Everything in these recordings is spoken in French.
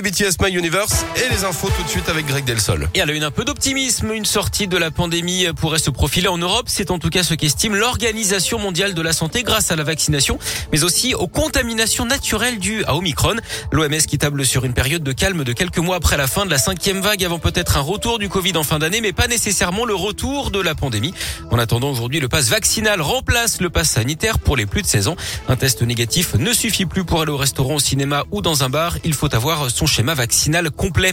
BTS My Universe et les infos tout de suite avec Greg Delsol. Et elle a une un peu d'optimisme. Une sortie de la pandémie pourrait se profiler en Europe. C'est en tout cas ce qu'estime l'Organisation mondiale de la santé grâce à la vaccination, mais aussi aux contaminations naturelles dues à Omicron. L'OMS qui table sur une période de calme de quelques mois après la fin de la cinquième vague avant peut-être un retour du Covid en fin d'année, mais pas nécessairement le retour de la pandémie. En attendant, aujourd'hui, le pass vaccinal remplace le pass sanitaire pour les plus de 16 ans. Un test négatif ne suffit plus pour aller au restaurant, au cinéma ou dans un bar. Il faut avoir son schéma vaccinal complet.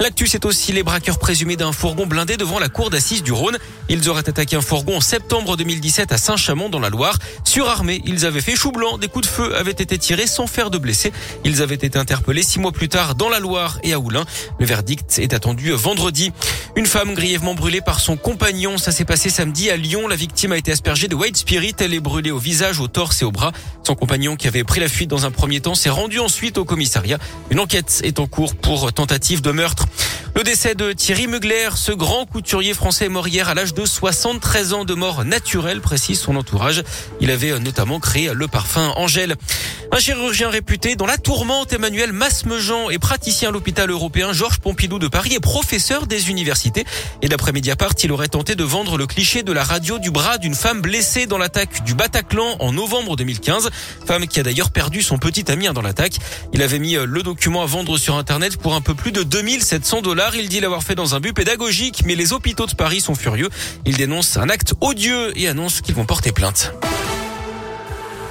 L'actu, c'est aussi les braqueurs présumés d'un fourgon blindé devant la cour d'assises du Rhône. Ils auraient attaqué un fourgon en septembre 2017 à Saint-Chamond dans la Loire. Surarmés, ils avaient fait chou blanc. Des coups de feu avaient été tirés sans faire de blessés. Ils avaient été interpellés six mois plus tard dans la Loire et à Oulin. Le verdict est attendu vendredi. Une femme grièvement brûlée par son compagnon. Ça s'est passé samedi à Lyon. La victime a été aspergée de white spirit. Elle est brûlée au visage, au torse et au bras. Son compagnon qui avait pris la fuite dans un premier temps s'est rendu ensuite au commissariat. Une enquête est en cours pour tentative de meurtre. Le décès de Thierry Mugler, ce grand couturier français mort hier à l'âge de 73 ans de mort naturelle, précise son entourage. Il avait notamment créé le parfum Angèle. Un chirurgien réputé dans la tourmente, Emmanuel Masmejean est praticien à l'hôpital européen Georges Pompidou de Paris et professeur des universités. Et d'après Mediapart, il aurait tenté de vendre le cliché de la radio du bras d'une femme blessée dans l'attaque du Bataclan en novembre 2015. Femme qui a d'ailleurs perdu son petit ami dans l'attaque. Il avait mis le document à vendre sur Internet pour un peu plus de 2700 dollars. Il dit l'avoir fait dans un but pédagogique, mais les hôpitaux de Paris sont furieux. Ils dénoncent un acte odieux et annoncent qu'ils vont porter plainte.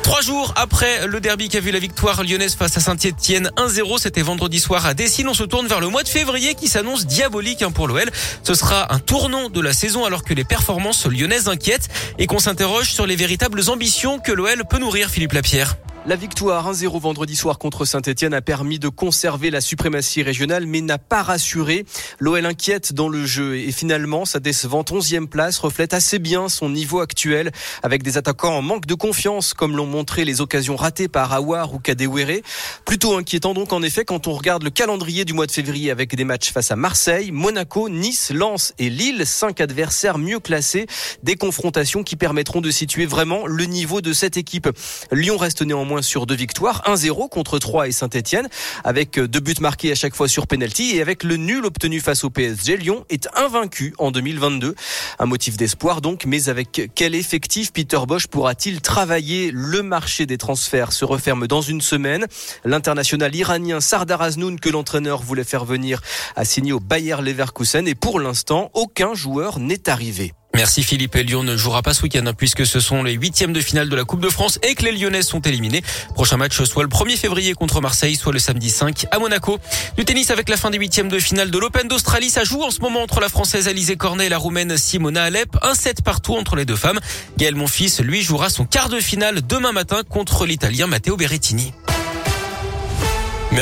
Trois jours après le derby qui a vu la victoire lyonnaise face à Saint-Etienne 1-0, c'était vendredi soir à Dessine. On se tourne vers le mois de février qui s'annonce diabolique hein, pour l'OL. Ce sera un tournant de la saison alors que les performances lyonnaises inquiètent et qu'on s'interroge sur les véritables ambitions que l'OL peut nourrir, Philippe Lapierre. La victoire 1-0 vendredi soir contre Saint-Etienne a permis de conserver la suprématie régionale mais n'a pas rassuré. L'OL inquiète dans le jeu et finalement sa décevante 11e place reflète assez bien son niveau actuel avec des attaquants en manque de confiance comme l'ont montré les occasions ratées par Awar ou Kadewere. Plutôt inquiétant donc en effet quand on regarde le calendrier du mois de février avec des matchs face à Marseille, Monaco, Nice, Lens et Lille, cinq adversaires mieux classés, des confrontations qui permettront de situer vraiment le niveau de cette équipe. Lyon reste néanmoins sur deux victoires, 1-0 contre 3 et Saint-Etienne, avec deux buts marqués à chaque fois sur penalty et avec le nul obtenu face au PSG, Lyon est invaincu en 2022. Un motif d'espoir donc, mais avec quel effectif Peter Bosch pourra-t-il travailler? Le marché des transferts se referme dans une semaine. L'international iranien Sardar Aznoun que l'entraîneur voulait faire venir a signé au Bayer Leverkusen et pour l'instant, aucun joueur n'est arrivé. Merci Philippe. Et Lyon ne jouera pas ce week-end hein, puisque ce sont les huitièmes de finale de la Coupe de France et que les Lyonnais sont éliminés. Prochain match soit le 1er février contre Marseille, soit le samedi 5 à Monaco. Du tennis avec la fin des huitièmes de finale de l'Open d'Australie. Ça joue en ce moment entre la Française Alizé Cornet et la Roumaine Simona Alep. Un set partout entre les deux femmes. Gaël Monfils, lui, jouera son quart de finale demain matin contre l'Italien Matteo Berrettini.